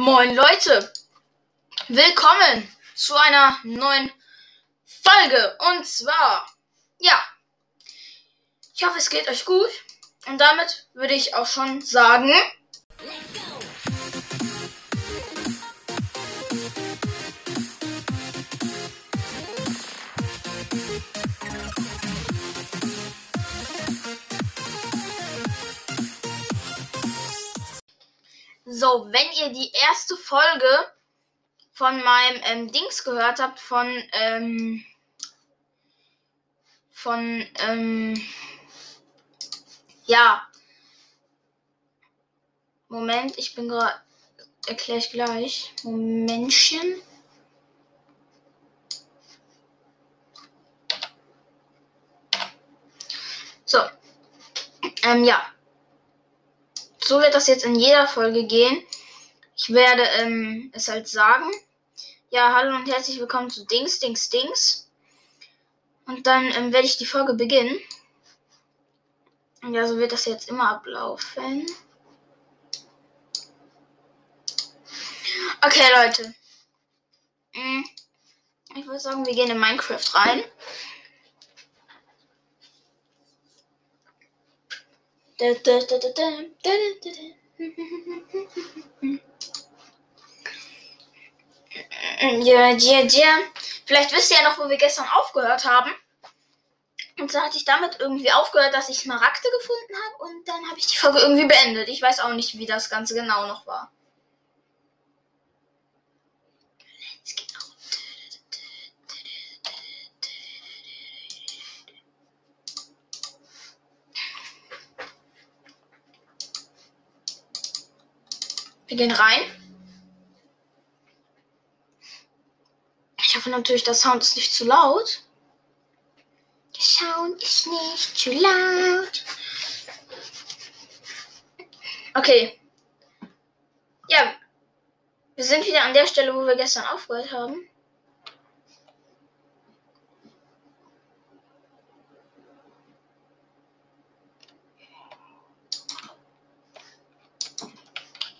Moin Leute, willkommen zu einer neuen Folge. Und zwar, ja, ich hoffe es geht euch gut. Und damit würde ich auch schon sagen, So, wenn ihr die erste Folge von meinem ähm, Dings gehört habt, von, ähm, von, ähm, ja. Moment, ich bin gerade, erkläre ich gleich. Momentchen. So. Ähm, ja so wird das jetzt in jeder Folge gehen. Ich werde ähm, es halt sagen. Ja, hallo und herzlich willkommen zu Dings, Dings, Dings. Und dann ähm, werde ich die Folge beginnen. Ja, so wird das jetzt immer ablaufen. Okay, Leute. Hm, ich würde sagen, wir gehen in Minecraft rein. Ja, ja, ja. Vielleicht wisst ihr ja noch, wo wir gestern aufgehört haben. Und so hatte ich damit irgendwie aufgehört, dass ich Smaragde gefunden habe und dann habe ich die Folge irgendwie beendet. Ich weiß auch nicht, wie das Ganze genau noch war. Wir gehen rein. Ich hoffe natürlich, der Sound ist nicht zu laut. Der Sound ist nicht zu laut. Okay. Ja. Wir sind wieder an der Stelle, wo wir gestern aufgehört haben.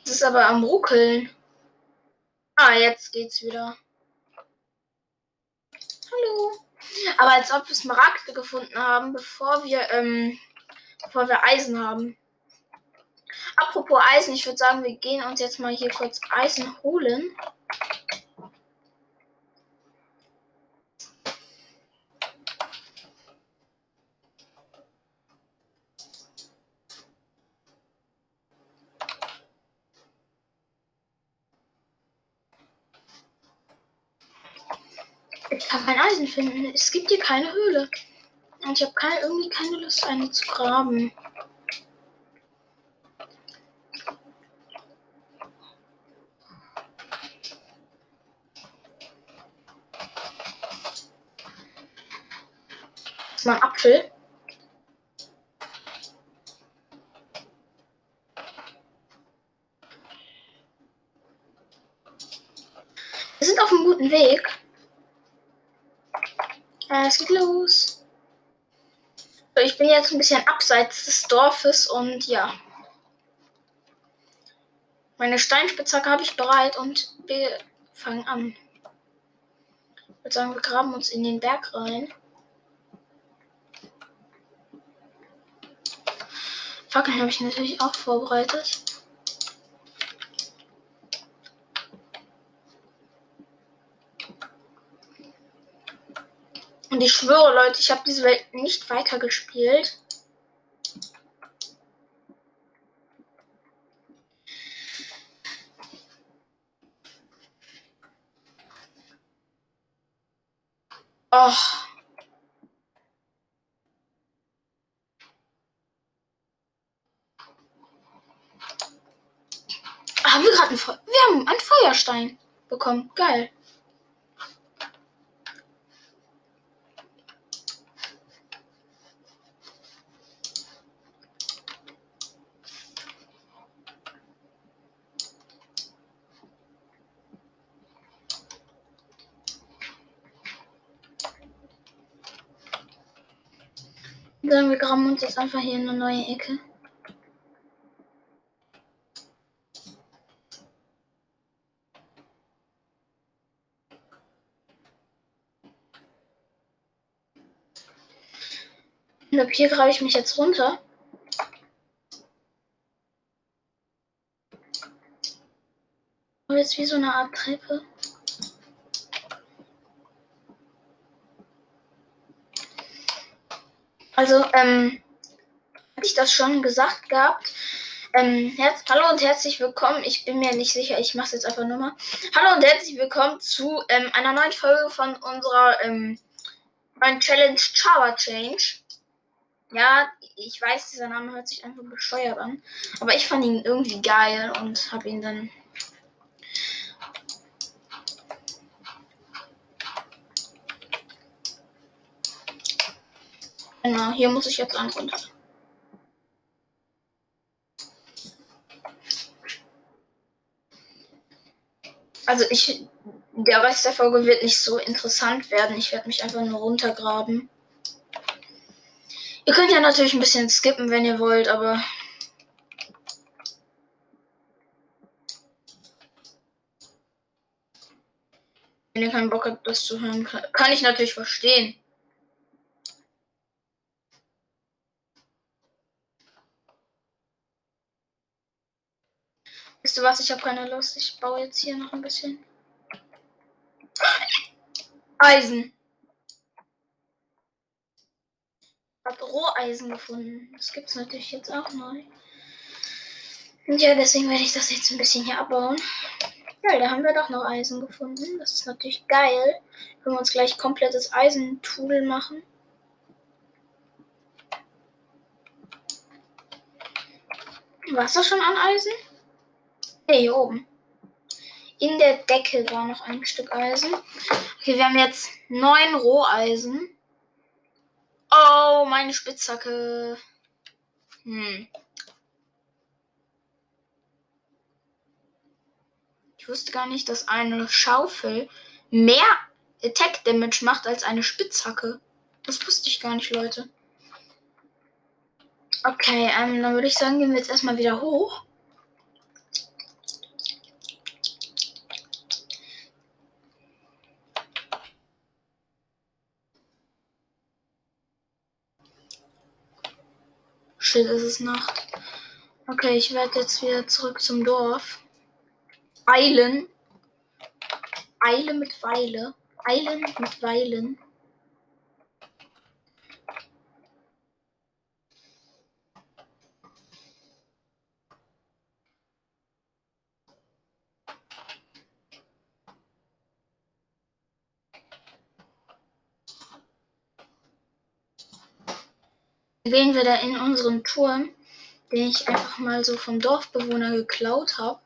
Ist aber am Ruckeln. Ah, jetzt geht's wieder. Hallo. Aber als ob wir Smaragde gefunden haben, bevor wir, ähm, bevor wir Eisen haben. Apropos Eisen, ich würde sagen, wir gehen uns jetzt mal hier kurz Eisen holen. Ich kann kein Eisen finden. Es gibt hier keine Höhle. Und ich habe keine, irgendwie keine Lust, eine zu graben. Mal Apfel. Wir sind auf einem guten Weg. Es geht los. So, ich bin jetzt ein bisschen abseits des Dorfes und ja. Meine Steinspitzhacke habe ich bereit und wir fangen an. Ich würde sagen, wir graben uns in den Berg rein. Fackeln habe ich natürlich auch vorbereitet. Und ich schwöre, Leute, ich habe diese Welt nicht weiter gespielt. Oh. Haben wir gerade einen, einen Feuerstein bekommen. Geil. Sondern wir graben uns jetzt einfach hier in eine neue Ecke. Und ab hier grabe ich mich jetzt runter. Und jetzt wie so eine Art Treppe. Also, ähm, hatte ich das schon gesagt gehabt? Ähm, Hallo und herzlich willkommen. Ich bin mir nicht sicher, ich mache es jetzt einfach nur mal. Hallo und herzlich willkommen zu ähm, einer neuen Folge von unserer ähm, neuen Challenge Java Change. Ja, ich weiß, dieser Name hört sich einfach bescheuert an. Aber ich fand ihn irgendwie geil und habe ihn dann. Genau, hier muss ich jetzt an runter. Also ich, der Rest der Folge wird nicht so interessant werden. Ich werde mich einfach nur runtergraben. Ihr könnt ja natürlich ein bisschen skippen, wenn ihr wollt, aber wenn ihr keinen Bock habt, das zu hören, kann ich natürlich verstehen. Ihr was? Ich habe keine Lust. Ich baue jetzt hier noch ein bisschen. Eisen. Habe Roheisen gefunden. Das gibt es natürlich jetzt auch neu. Und ja, deswegen werde ich das jetzt ein bisschen hier abbauen. Ja, da haben wir doch noch Eisen gefunden. Das ist natürlich geil. Können wir uns gleich komplettes Eisentool machen. War es das schon an Eisen? Hier oben. In der Decke war noch ein Stück Eisen. Okay, wir haben jetzt neun Roheisen. Oh, meine Spitzhacke. Hm. Ich wusste gar nicht, dass eine Schaufel mehr Attack Damage macht als eine Spitzhacke. Das wusste ich gar nicht, Leute. Okay, ähm, dann würde ich sagen, gehen wir jetzt erstmal wieder hoch. Shit, es ist Nacht. Okay, ich werde jetzt wieder zurück zum Dorf. Eilen. Eile mit Weile. Eilen mit Weilen. Gehen wir da in unseren Turm, den ich einfach mal so vom Dorfbewohner geklaut habe.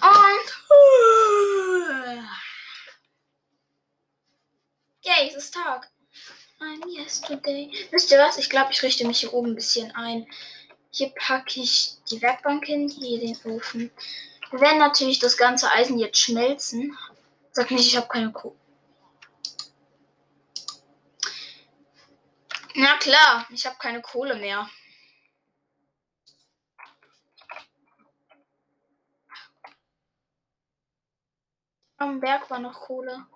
Und. Yay, es ist Tag. I'm yesterday. Wisst ihr was? Ich glaube, ich richte mich hier oben ein bisschen ein. Hier packe ich die Werkbank hin, hier den Ofen. Wir werden natürlich das ganze Eisen jetzt schmelzen. Sag nicht, ich habe keine Kohle. Na klar, ich habe keine Kohle mehr. Am Berg war noch Kohle.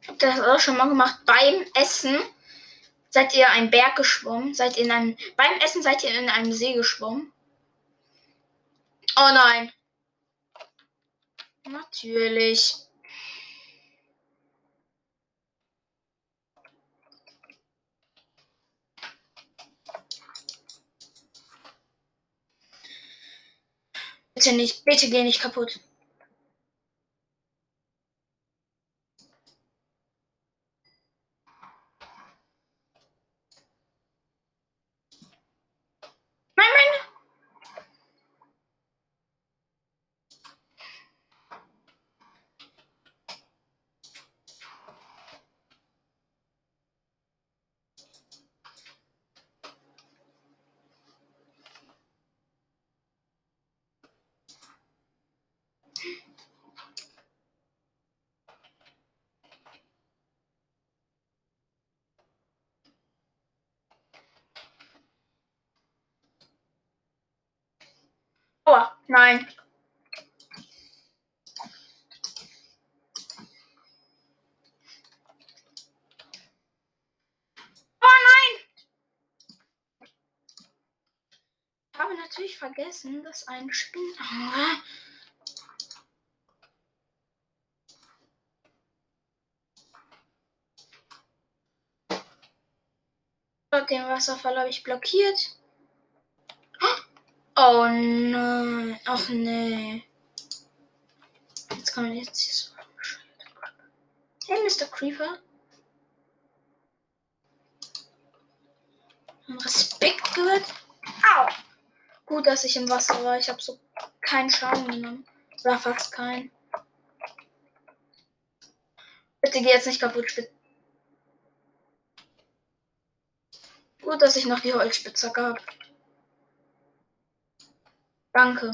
Ich habe das auch schon mal gemacht. Beim Essen seid ihr einen Berg geschwommen. Seid in einem, beim Essen seid ihr in einem See geschwommen. Oh nein. Natürlich. Bitte nicht, bitte geh nicht kaputt. Nein, nein. Nein. Oh nein! Ich habe natürlich vergessen, dass ein. Ah. Den Wasserfall habe ich blockiert. Oh nein. Ach nee. Jetzt kann man jetzt hier so. Hey, Mr. Creeper. Respekt gehört. Au! Gut, dass ich im Wasser war. Ich habe so keinen Schaden genommen. Oder fast keinen. Bitte geh jetzt nicht kaputt. Gut, dass ich noch die Holzspitzhacke habe. Danke.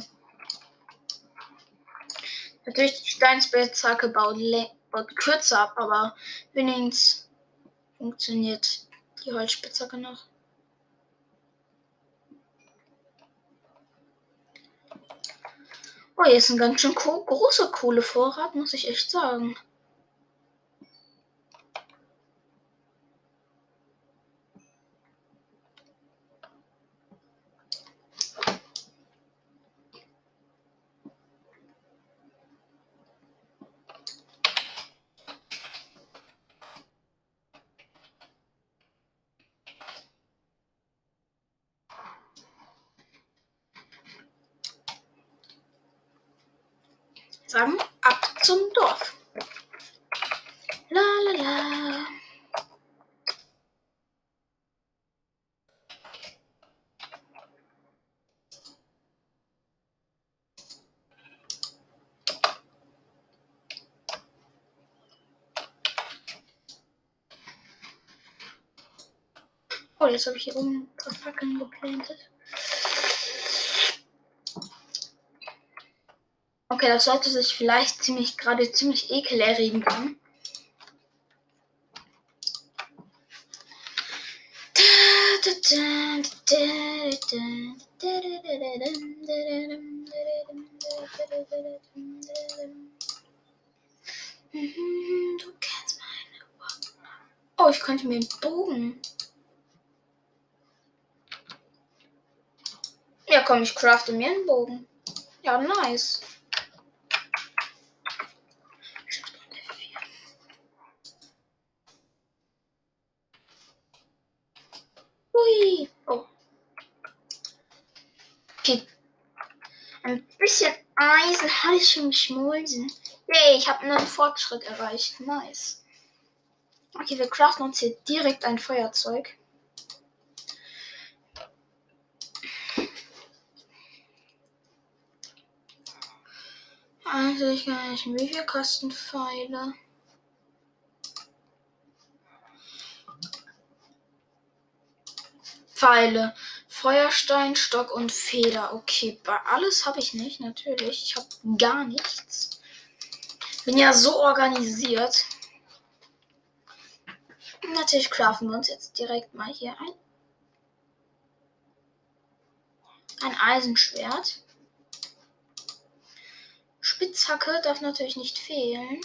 Natürlich, die Steinspitzhacke baut, baut kürzer ab, aber wenigstens funktioniert die Holzspitzhacke noch. Oh, hier ist ein ganz schön großer Kohlevorrat, muss ich echt sagen. sagen, ab zum Dorf. La la la. Oh, jetzt habe ich hier oben ein paar Fackeln geplantet. Okay, das sollte sich vielleicht ziemlich gerade ziemlich ekelerregend Du kennst meine Oh, ich könnte mir einen Bogen. Ja, komm, ich crafte mir einen Bogen. Ja, nice. Oh. Okay. Ein bisschen Eisen hatte ich schon geschmolzen. Yay, ich habe einen Fortschritt erreicht. Nice. Okay, wir craften uns hier direkt ein Feuerzeug. Also ich gar nicht, wie viel kosten? Pfeile. Feuerstein, Stock und Feder. Okay, alles habe ich nicht, natürlich. Ich habe gar nichts. Bin ja so organisiert. Natürlich craften wir uns jetzt direkt mal hier ein. Ein Eisenschwert. Spitzhacke darf natürlich nicht fehlen.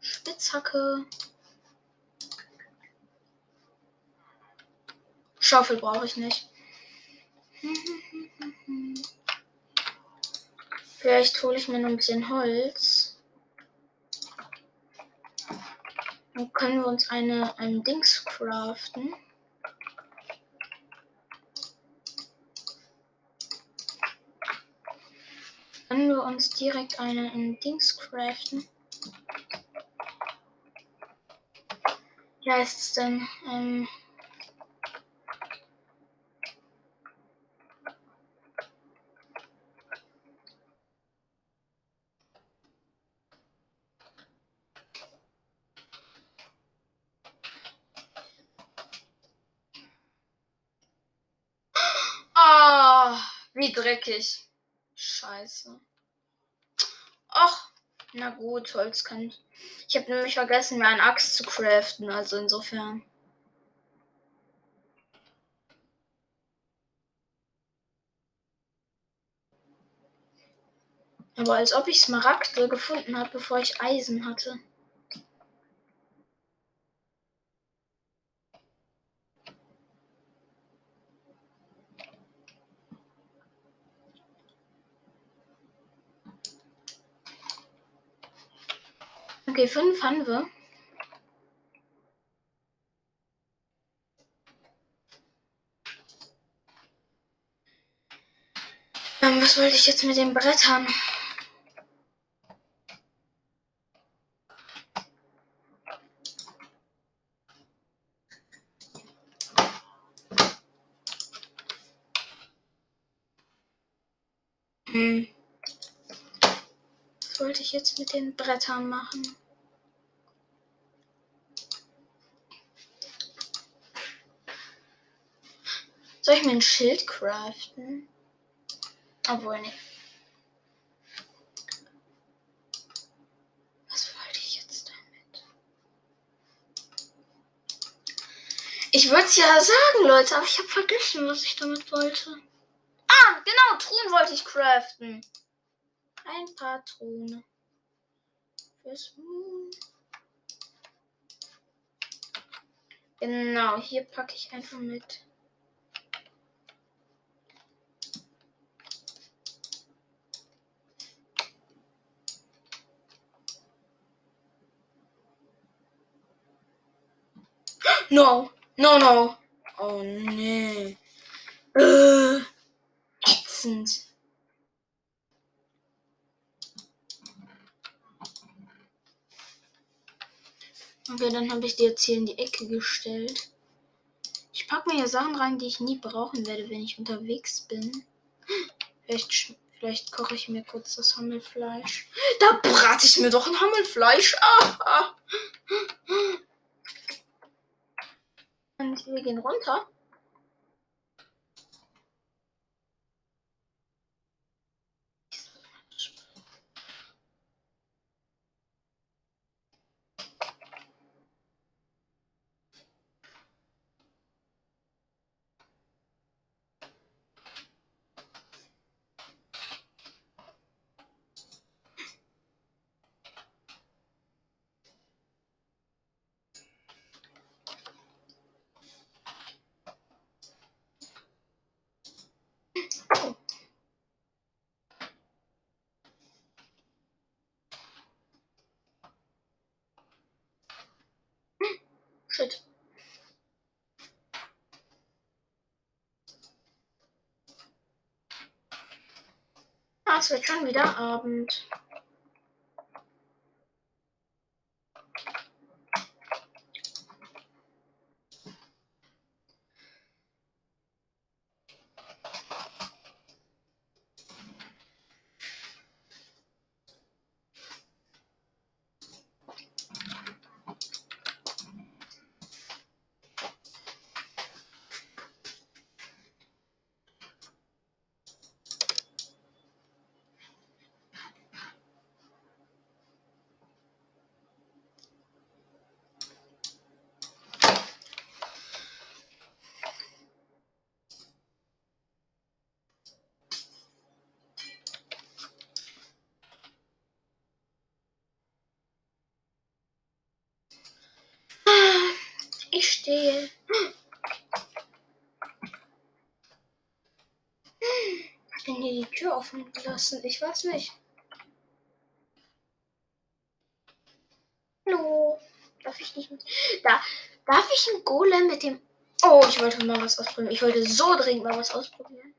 Spitzhacke. Schaufel brauche ich nicht. Vielleicht hole ich mir noch ein bisschen Holz. Dann können wir uns eine, ein Dings craften. Können wir uns direkt eine, ein Dings craften. Wie heißt es denn? Ähm Dreckig. Scheiße. Ach, na gut, Holz kann ich. Ich habe nämlich vergessen, mir einen Axt zu craften, also insofern. Aber als ob ich Smaragde gefunden habe, bevor ich Eisen hatte. Okay, fünf haben wir. Ähm, was wollte ich jetzt mit den Brettern? Hm. Was wollte ich jetzt mit den Brettern machen? Soll ich mir ein Schild craften? Obwohl, nee. Was wollte ich jetzt damit? Ich würde es ja sagen, Leute, aber ich habe vergessen, was ich damit wollte. Ah, genau, Truhen wollte ich craften. Ein paar Truhen. Fürs Moon. Genau, hier packe ich einfach mit. No, no, no. Oh nee. Äh, ätzend. Okay, dann habe ich die jetzt hier in die Ecke gestellt. Ich packe mir hier Sachen rein, die ich nie brauchen werde, wenn ich unterwegs bin. Vielleicht, vielleicht koche ich mir kurz das Hammelfleisch. Da brate ich mir doch ein Hammelfleisch. Ah, ah. Wir gehen runter. Shit. Ah, es wird schon wieder Abend. Ich stehe. Hat denn offen gelassen? Ich weiß nicht. Hallo. Darf ich nicht. Da. Darf ich einen Golem mit dem. Oh, ich wollte mal was ausprobieren. Ich wollte so dringend mal was ausprobieren.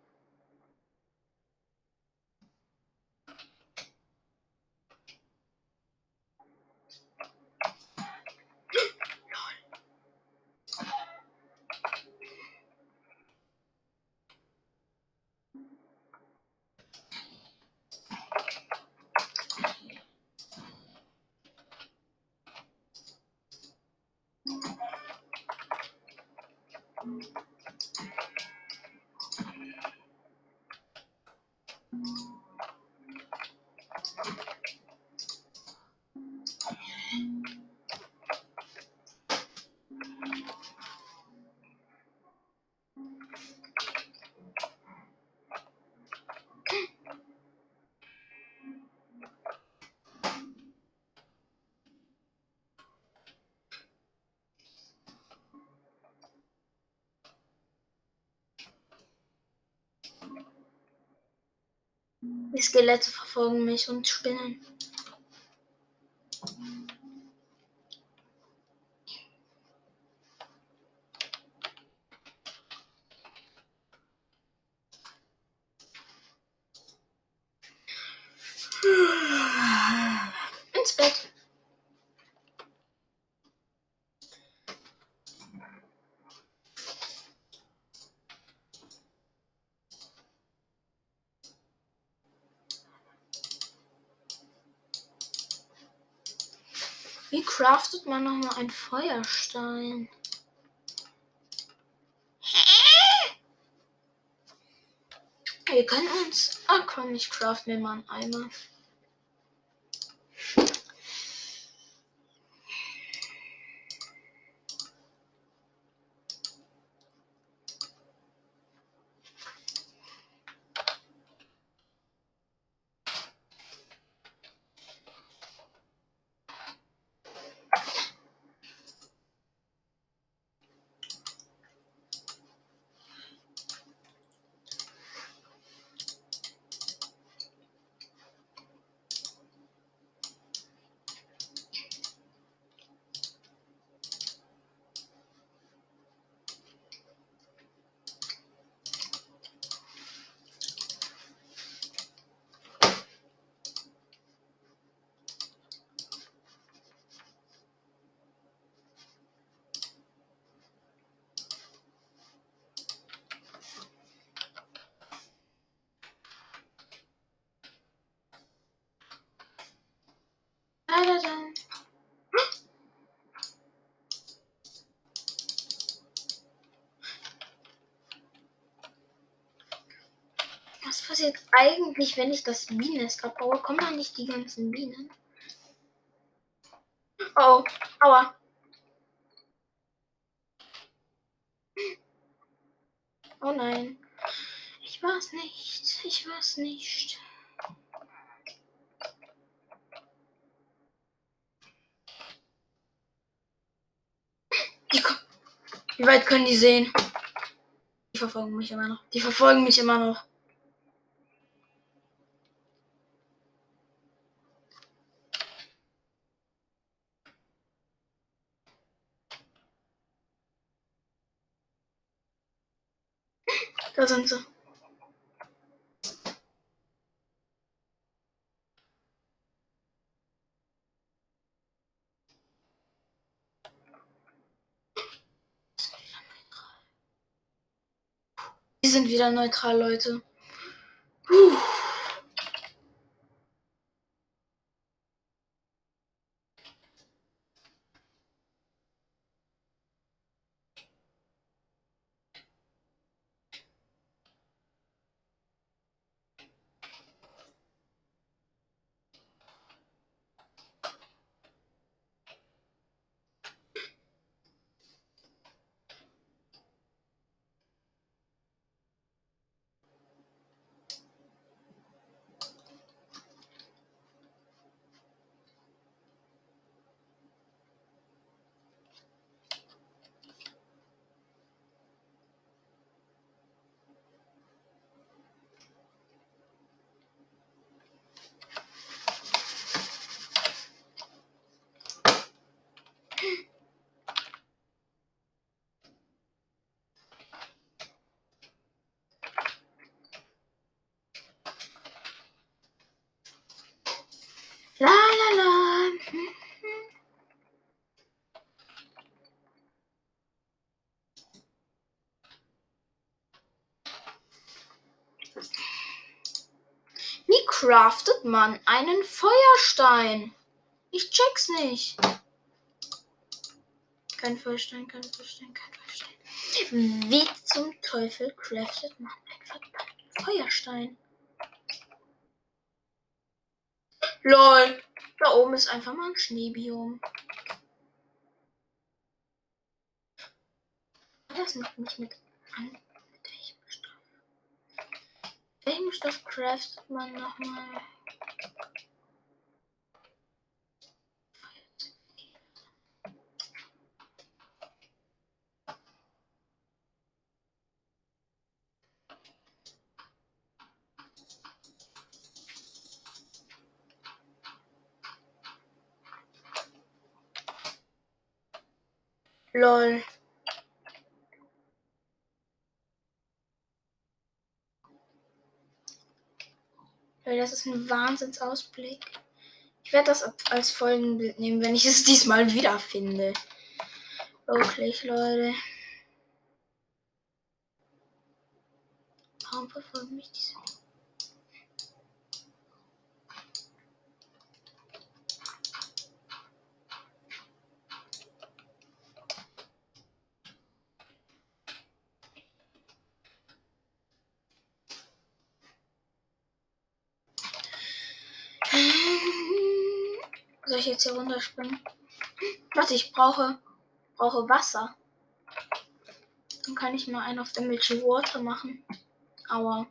Skelette verfolgen mich und Spinnen. Craftet man nochmal einen Feuerstein? Wir können uns. Ach komm, ich craft mir mal einen Eimer. Da, da, da. Was passiert eigentlich, wenn ich das Bienennest abbaue? Kommen da nicht die ganzen Bienen? Oh, aua. Oh nein. Ich war's nicht. Ich war's nicht. Wie weit können die sehen? Die verfolgen mich immer noch. Die verfolgen mich immer noch. Da sind sie. Die sind wieder neutral, Leute. Puh. La la la. Wie craftet man einen Feuerstein? Ich check's nicht. Kein Feuerstein, kein Feuerstein, kein Feuerstein. Wie zum Teufel craftet man einen verdammten Feuerstein? LOL. Da oben ist einfach mal ein Schneebiom. Das macht mich mit an. Mit welchem Stoff? Welchen Stoff craftet man nochmal? Lol. Das ist ein Wahnsinnsausblick. Ich werde das als Folgenbild nehmen, wenn ich es diesmal wiederfinde. Wirklich, Leute. Warum verfolgen mich diese? Soll ich jetzt hier runterspringen? Was ich brauche, brauche Wasser. Dann kann ich mal einen auf Damage Water machen. Aua.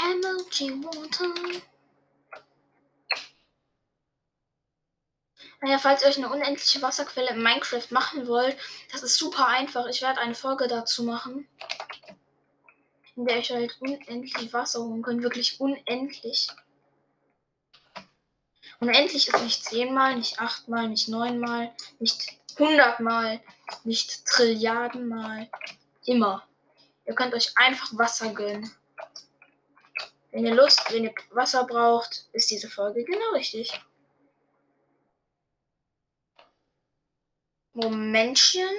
MLG Water. Naja, falls ihr euch eine unendliche Wasserquelle in Minecraft machen wollt, das ist super einfach. Ich werde eine Folge dazu machen in der ich halt unendlich Wasser holen kann. Wirklich unendlich. Unendlich ist nicht zehnmal, nicht achtmal, nicht neunmal, nicht hundertmal, nicht Trilliardenmal. Immer. Ihr könnt euch einfach Wasser gönnen. Wenn ihr Lust, wenn ihr Wasser braucht, ist diese Folge genau richtig. Momentchen.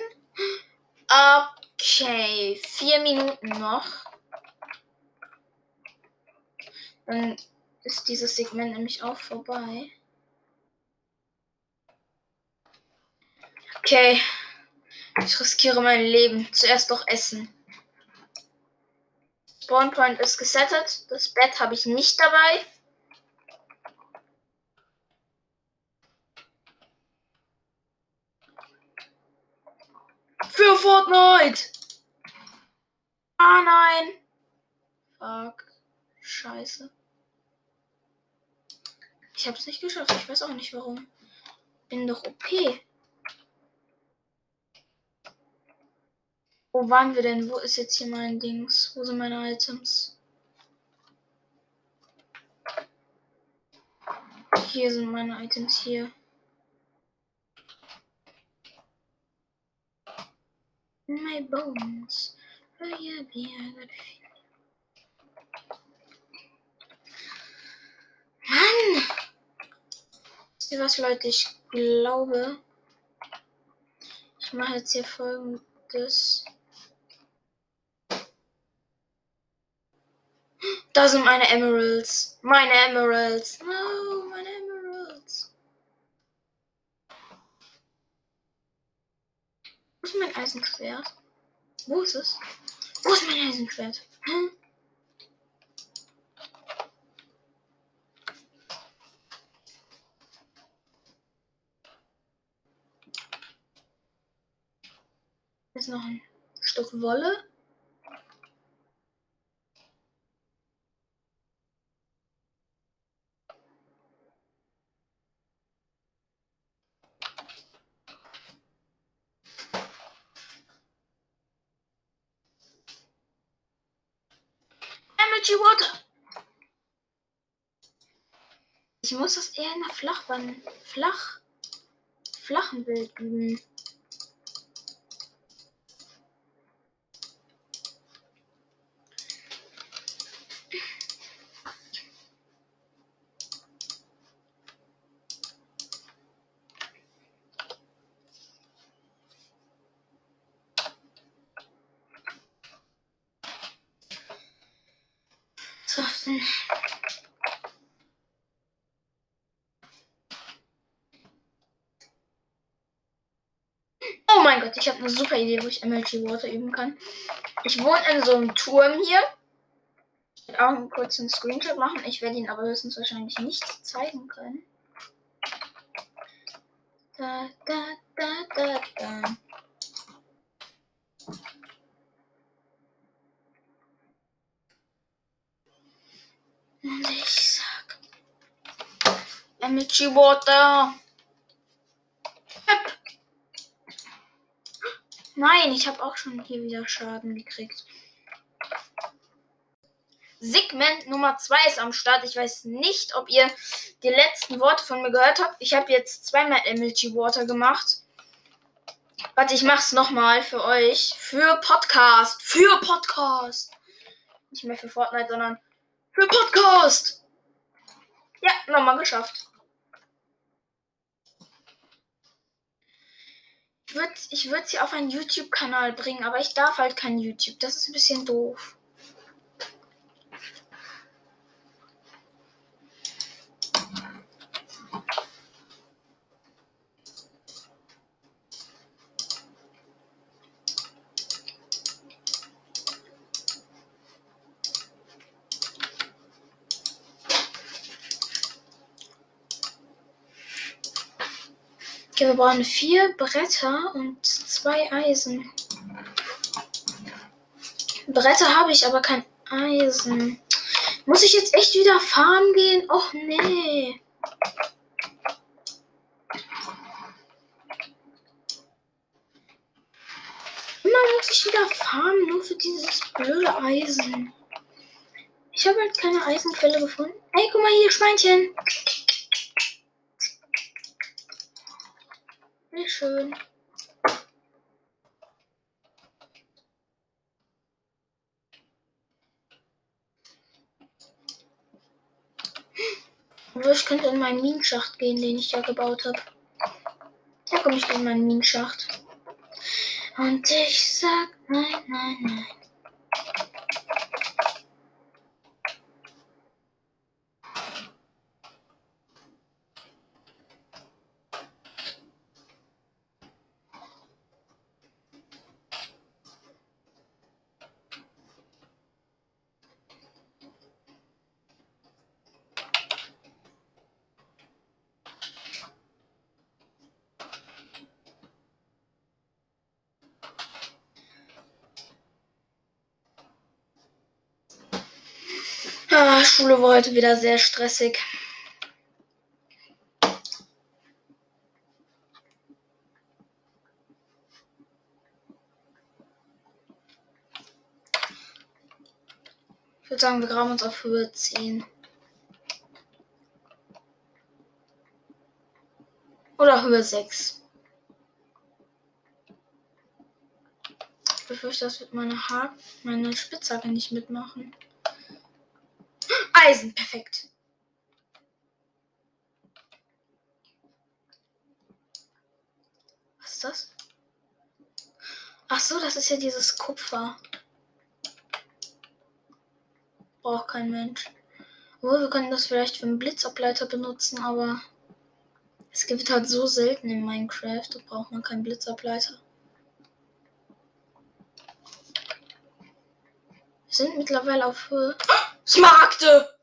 Okay, vier Minuten noch. Dann ist dieses Segment nämlich auch vorbei. Okay. Ich riskiere mein Leben. Zuerst doch essen. Spawn Point ist gesettet. Das Bett habe ich nicht dabei. Für Fortnite! Ah nein! Fuck. Scheiße. Ich hab's nicht geschafft. Ich weiß auch nicht warum. Bin doch OP. Wo waren wir denn? Wo ist jetzt hier mein Dings? Wo sind meine Items? Hier sind meine Items hier. My bones. Oh yeah, yeah, I got Mann! Ihr was, Leute? Ich glaube, ich mache jetzt hier folgendes. Da sind meine Emeralds. Meine Emeralds. No, meine Emeralds. Wo ist mein Eisenschwert? Wo ist es? Wo ist mein Eisenschwert? Hm? Jetzt noch ein Stück Wolle. Energy Water. Ich muss das eher in der Flachbahn, flach, flachen Bild üben. betrachten. Oh mein Gott, ich eine super Idee, wo ich MLG Water üben kann. Ich wohne in so einem Turm hier. Ich werde auch einen kurzen Screenshot machen. Ich werde ihn aber höchstens wahrscheinlich nicht zeigen können. Da, da, da, da, da. Und ich sag. Energy Water. Nein, ich habe auch schon hier wieder Schaden gekriegt. Segment Nummer 2 ist am Start. Ich weiß nicht, ob ihr die letzten Worte von mir gehört habt. Ich habe jetzt zweimal Energy Water gemacht. Warte, ich mach's nochmal für euch. Für Podcast. Für Podcast. Nicht mehr für Fortnite, sondern für Podcast. Ja, nochmal geschafft. Ich würde ich würd sie auf einen YouTube-Kanal bringen, aber ich darf halt kein YouTube. Das ist ein bisschen doof. Okay, wir brauchen vier Bretter und zwei Eisen. Bretter habe ich, aber kein Eisen. Muss ich jetzt echt wieder farmen gehen? Och nee. Immer muss ich wieder farmen, nur für dieses blöde Eisen. Ich habe halt keine Eisenquelle gefunden. Hey, guck mal hier, Schweinchen. Schön. Aber ich könnte in meinen Minenschacht gehen, den ich ja gebaut habe. Da komme ich in meinen Minenschacht. Und ich sag nein, nein, nein. Ah, Schule war heute wieder sehr stressig. Ich würde sagen, wir graben uns auf Höhe 10. Oder Höhe 6. Ich befürchte, das wird meine, ha meine Spitzhacke nicht mitmachen. Eisen, perfekt. Was ist das? Ach so, das ist ja dieses Kupfer. Braucht kein Mensch. Oh, wir können das vielleicht für einen Blitzableiter benutzen, aber es gibt halt so selten in Minecraft, da braucht man keinen Blitzableiter. Wir sind mittlerweile auf Höhe. Smaragde!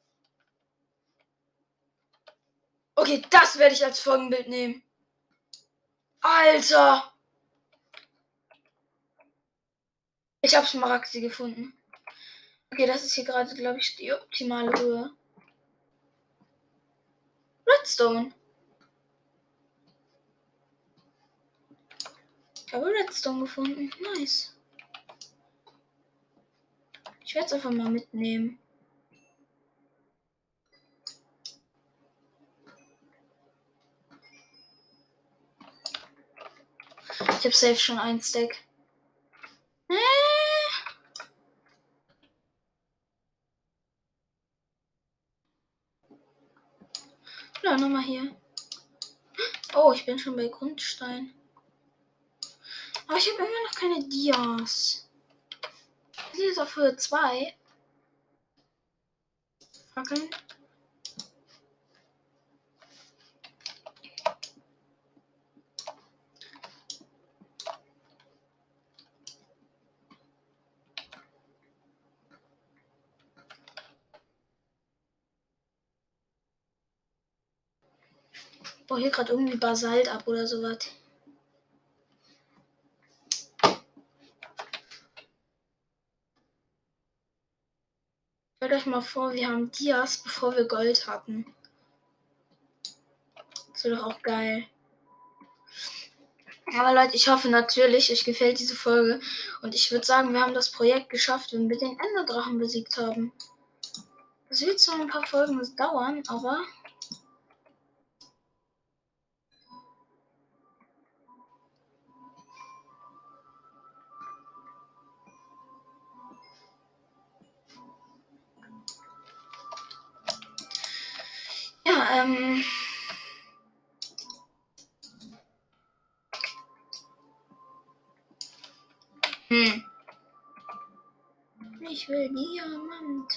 Okay, das werde ich als Folgenbild nehmen. Alter! Ich habe Smaragde gefunden. Okay, das ist hier gerade, glaube ich, die optimale Höhe. Redstone. Ich habe Redstone gefunden. Nice. Ich werde es einfach mal mitnehmen. Ich habe safe schon ein Stack. Äh. Ja, nochmal hier. Oh, ich bin schon bei Grundstein. Aber ich habe immer noch keine Dias. Sie ist auf Höhe 2. Fackeln. Baue hier gerade irgendwie Basalt ab oder sowas. Stellt euch mal vor, wir haben Dias, bevor wir Gold hatten. Das wäre doch auch geil. Aber Leute, ich hoffe natürlich, euch gefällt diese Folge. Und ich würde sagen, wir haben das Projekt geschafft, wenn wir den Enderdrachen besiegt haben. Es wird zwar ein paar Folgen dauern, aber.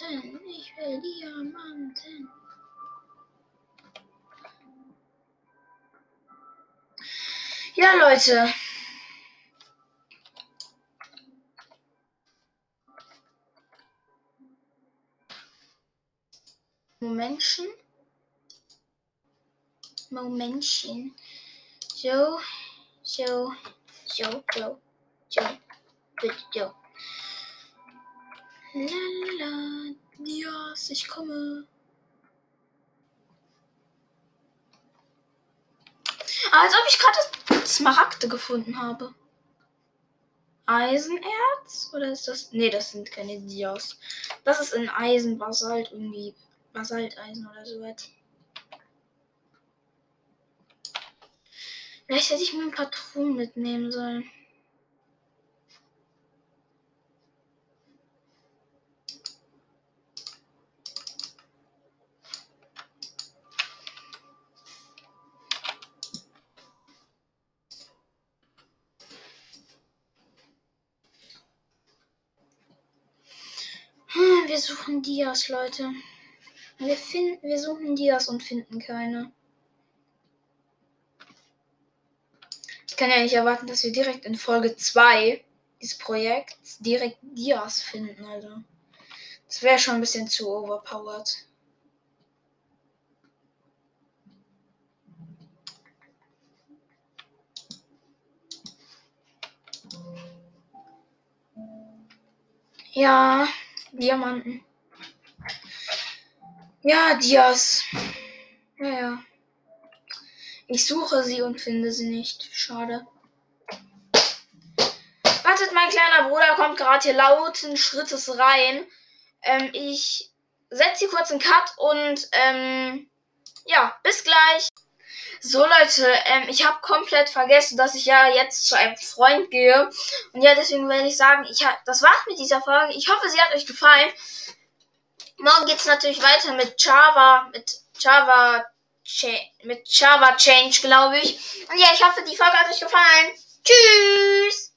Diamanten. Ich will Diamanten. Ja, Leute. Momentchen. Momentchen. So, so, so, so, so, bitte, so. Lala, Dias, ich komme. Als ob ich gerade Smaragde gefunden habe. Eisenerz? Oder ist das. Nee, das sind keine Dias. Das ist in Eisenbasalt irgendwie. Basalteisen oder so was. Vielleicht hätte ich mir ein paar Truhen mitnehmen sollen. Hm, wir suchen Dias, Leute. Wir, finden, wir suchen Dias und finden keine. Ich kann ja nicht erwarten, dass wir direkt in Folge 2 des Projekts direkt Dias finden, also. Das wäre schon ein bisschen zu overpowered. Ja, Diamanten. Ja, Dias. Ja, ja. Ich suche sie und finde sie nicht. Schade. Wartet, mein kleiner Bruder kommt gerade hier lauten Schrittes rein. Ähm, ich setze hier kurz einen Cut und ähm, ja, bis gleich. So Leute, ähm, ich habe komplett vergessen, dass ich ja jetzt zu einem Freund gehe. Und ja, deswegen werde ich sagen, ich hab, das war's mit dieser Folge. Ich hoffe, sie hat euch gefallen. Morgen geht's natürlich weiter mit Java, mit Java, mit Java Change, glaube ich. Und ja, ich hoffe, die Folge hat euch gefallen. Tschüss!